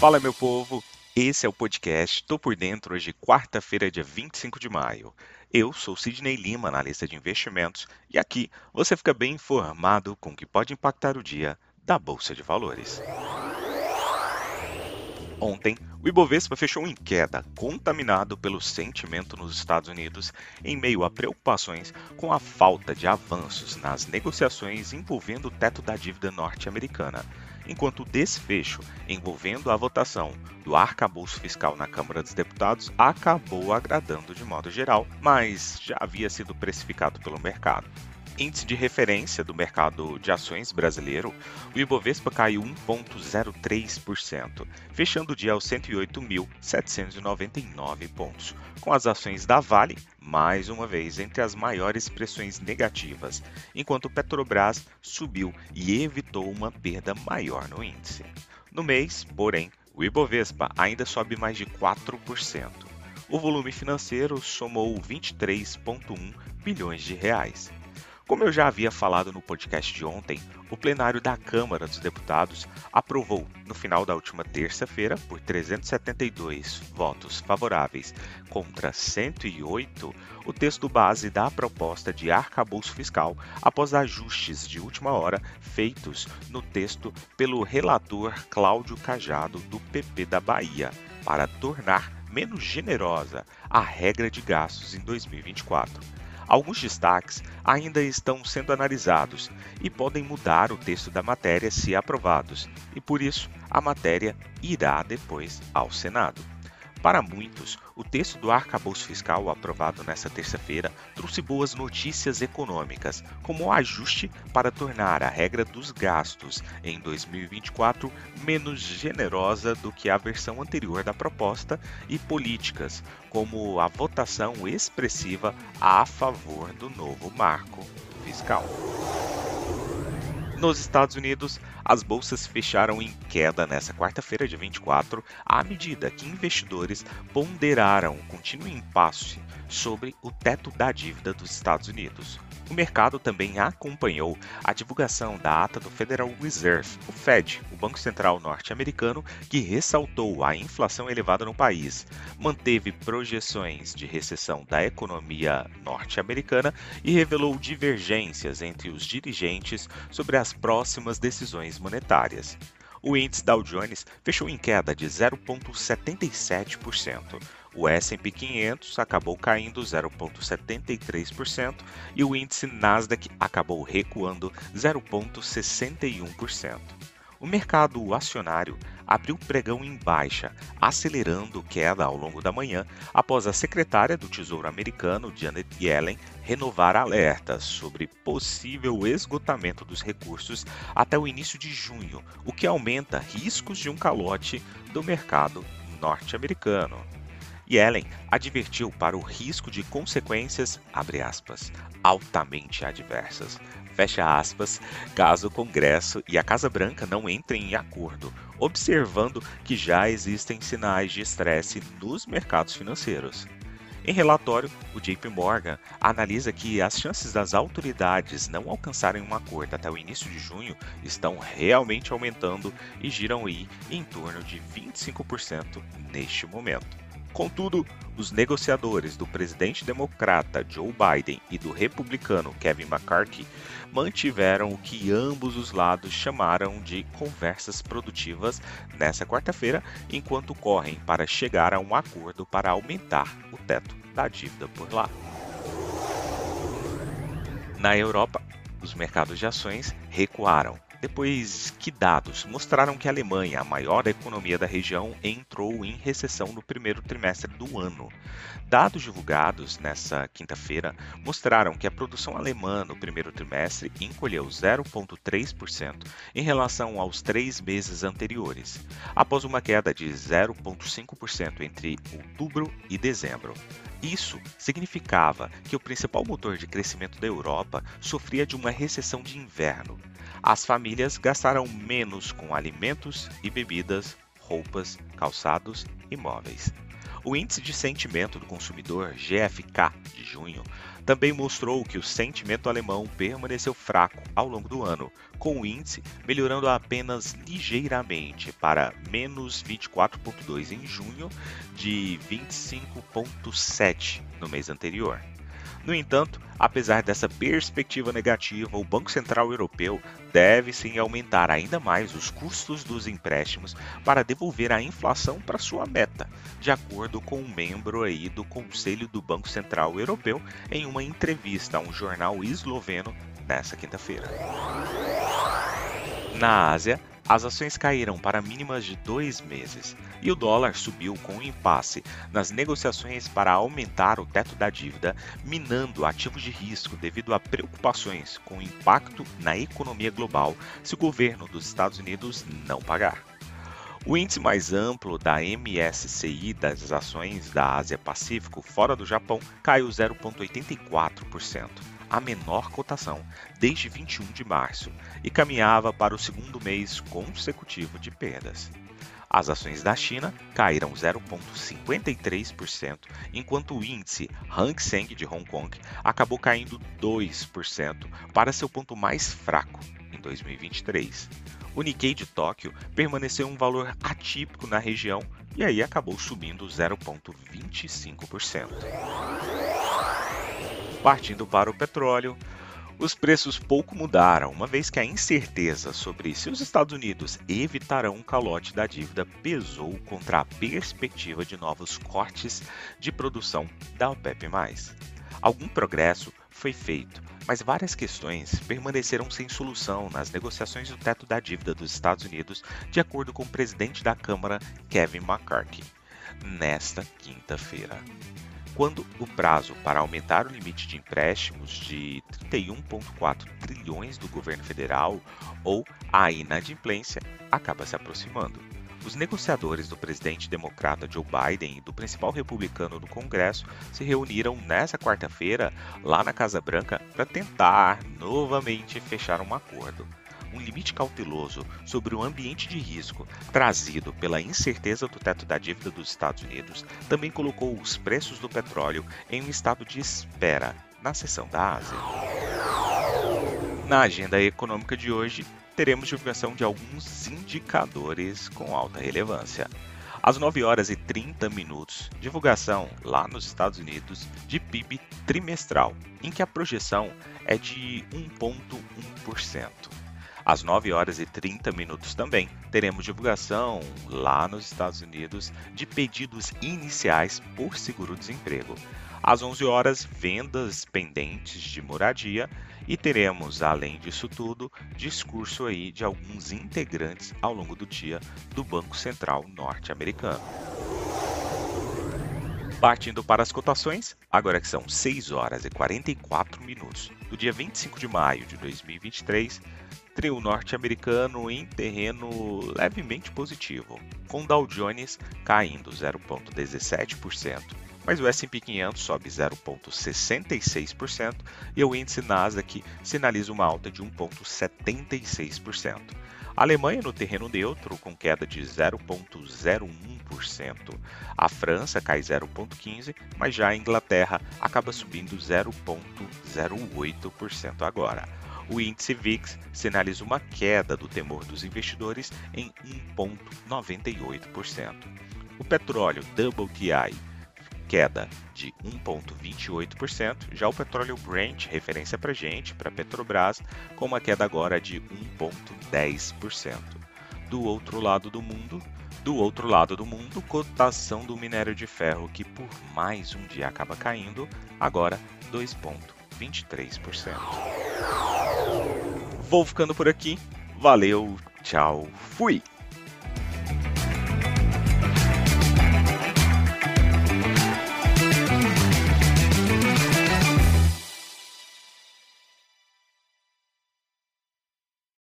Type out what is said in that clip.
Fala, meu povo! Esse é o podcast Tô por Dentro, hoje, quarta-feira, dia 25 de maio. Eu sou Sidney Lima, analista de investimentos, e aqui você fica bem informado com o que pode impactar o dia da Bolsa de Valores. Ontem, o Ibovespa fechou em queda, contaminado pelo sentimento nos Estados Unidos, em meio a preocupações com a falta de avanços nas negociações envolvendo o teto da dívida norte-americana, enquanto o desfecho envolvendo a votação do arcabouço fiscal na Câmara dos Deputados acabou agradando de modo geral, mas já havia sido precificado pelo mercado índice de referência do mercado de ações brasileiro, o Ibovespa caiu 1,03%, fechando o dia aos 108.799 pontos, com as ações da Vale, mais uma vez, entre as maiores pressões negativas, enquanto Petrobras subiu e evitou uma perda maior no índice. No mês, porém, o Ibovespa ainda sobe mais de 4%. O volume financeiro somou 23,1 bilhões de reais. Como eu já havia falado no podcast de ontem, o plenário da Câmara dos Deputados aprovou, no final da última terça-feira, por 372 votos favoráveis contra 108, o texto base da proposta de arcabouço fiscal após ajustes de última hora feitos no texto pelo relator Cláudio Cajado, do PP da Bahia, para tornar menos generosa a regra de gastos em 2024. Alguns destaques ainda estão sendo analisados e podem mudar o texto da matéria se aprovados, e por isso a matéria irá depois ao Senado. Para muitos, o texto do arcabouço fiscal aprovado nesta terça-feira trouxe boas notícias econômicas, como o ajuste para tornar a regra dos gastos em 2024 menos generosa do que a versão anterior da proposta e políticas, como a votação expressiva a favor do novo marco fiscal. Nos Estados Unidos, as bolsas fecharam em queda nesta quarta-feira, dia 24, à medida que investidores ponderaram o contínuo impasse sobre o teto da dívida dos Estados Unidos. O mercado também acompanhou a divulgação da ata do Federal Reserve, o Fed, o Banco Central norte-americano, que ressaltou a inflação elevada no país, manteve projeções de recessão da economia norte-americana e revelou divergências entre os dirigentes sobre as próximas decisões monetárias. O índice Dow Jones fechou em queda de 0,77%. O S&P 500 acabou caindo 0,73% e o índice Nasdaq acabou recuando 0,61%. O mercado acionário abriu pregão em baixa, acelerando queda ao longo da manhã após a secretária do Tesouro americano, Janet Yellen, renovar alertas sobre possível esgotamento dos recursos até o início de junho, o que aumenta riscos de um calote do mercado norte-americano. Yellen advertiu para o risco de consequências, aspas, altamente adversas, fecha aspas, caso o Congresso e a Casa Branca não entrem em acordo, observando que já existem sinais de estresse nos mercados financeiros. Em relatório, o JP Morgan analisa que as chances das autoridades não alcançarem um acordo até o início de junho estão realmente aumentando e giram aí em torno de 25% neste momento. Contudo, os negociadores do presidente democrata Joe Biden e do republicano Kevin McCarthy mantiveram o que ambos os lados chamaram de conversas produtivas nesta quarta-feira, enquanto correm para chegar a um acordo para aumentar o teto da dívida por lá. Na Europa, os mercados de ações recuaram depois que dados mostraram que a Alemanha, a maior economia da região, entrou em recessão no primeiro trimestre do ano. Dados divulgados nesta quinta-feira mostraram que a produção alemã no primeiro trimestre encolheu 0,3% em relação aos três meses anteriores, após uma queda de 0,5% entre outubro e dezembro. Isso significava que o principal motor de crescimento da Europa sofria de uma recessão de inverno, as famílias gastaram menos com alimentos e bebidas, roupas, calçados e móveis. O índice de sentimento do consumidor GFK de junho também mostrou que o sentimento alemão permaneceu fraco ao longo do ano, com o índice melhorando apenas ligeiramente para menos 24,2 em junho, de 25,7 no mês anterior. No entanto, apesar dessa perspectiva negativa, o Banco Central Europeu deve sim aumentar ainda mais os custos dos empréstimos para devolver a inflação para sua meta, de acordo com um membro aí do Conselho do Banco Central Europeu em uma entrevista a um jornal esloveno nesta quinta-feira. Na Ásia, as ações caíram para mínimas de dois meses e o dólar subiu com um impasse nas negociações para aumentar o teto da dívida, minando ativos de risco devido a preocupações com o impacto na economia global se o governo dos Estados Unidos não pagar. O índice mais amplo da MSCI das ações da Ásia Pacífico fora do Japão caiu 0,84% a menor cotação desde 21 de março e caminhava para o segundo mês consecutivo de perdas. As ações da China caíram 0,53%, enquanto o índice Hang Seng de Hong Kong acabou caindo 2% para seu ponto mais fraco em 2023. O Nikkei de Tóquio permaneceu um valor atípico na região e aí acabou subindo 0,25%. Partindo para o petróleo, os preços pouco mudaram, uma vez que a incerteza sobre se os Estados Unidos evitarão um calote da dívida pesou contra a perspectiva de novos cortes de produção da OPEP+. Algum progresso foi feito, mas várias questões permaneceram sem solução nas negociações do teto da dívida dos Estados Unidos, de acordo com o presidente da Câmara, Kevin McCarthy, nesta quinta-feira quando o prazo para aumentar o limite de empréstimos de 31,4 trilhões do governo federal ou a inadimplência acaba se aproximando. Os negociadores do presidente democrata Joe Biden e do principal republicano do Congresso se reuniram nesta quarta-feira lá na Casa Branca para tentar novamente fechar um acordo um limite cauteloso sobre o ambiente de risco trazido pela incerteza do teto da dívida dos Estados Unidos também colocou os preços do petróleo em um estado de espera na sessão da Ásia. Na agenda econômica de hoje, teremos divulgação de alguns indicadores com alta relevância. Às 9 horas e 30 minutos, divulgação lá nos Estados Unidos de PIB trimestral, em que a projeção é de 1,1%. Às 9 horas e 30 minutos também teremos divulgação lá nos Estados Unidos de pedidos iniciais por seguro-desemprego. Às 11 horas, vendas pendentes de moradia e teremos, além disso tudo, discurso aí de alguns integrantes ao longo do dia do Banco Central norte-americano. Partindo para as cotações, agora que são 6 horas e 44 minutos do dia 25 de maio de 2023, trio norte-americano em terreno levemente positivo, com Dow Jones caindo 0,17%, mas o S&P 500 sobe 0,66% e o índice Nasdaq sinaliza uma alta de 1,76%. A Alemanha no terreno neutro, com queda de 0,01%. A França cai 0,15%, mas já a Inglaterra acaba subindo 0,08% agora. O índice VIX sinaliza uma queda do temor dos investidores em 1,98%. O petróleo WTI queda de 1,28%, já o petróleo Brent, referência para gente, para Petrobras, com uma queda agora de 1,10%. Do outro lado do mundo, do outro lado do mundo, cotação do minério de ferro que por mais um dia acaba caindo, agora 2,23%. Vou ficando por aqui. Valeu, tchau, fui!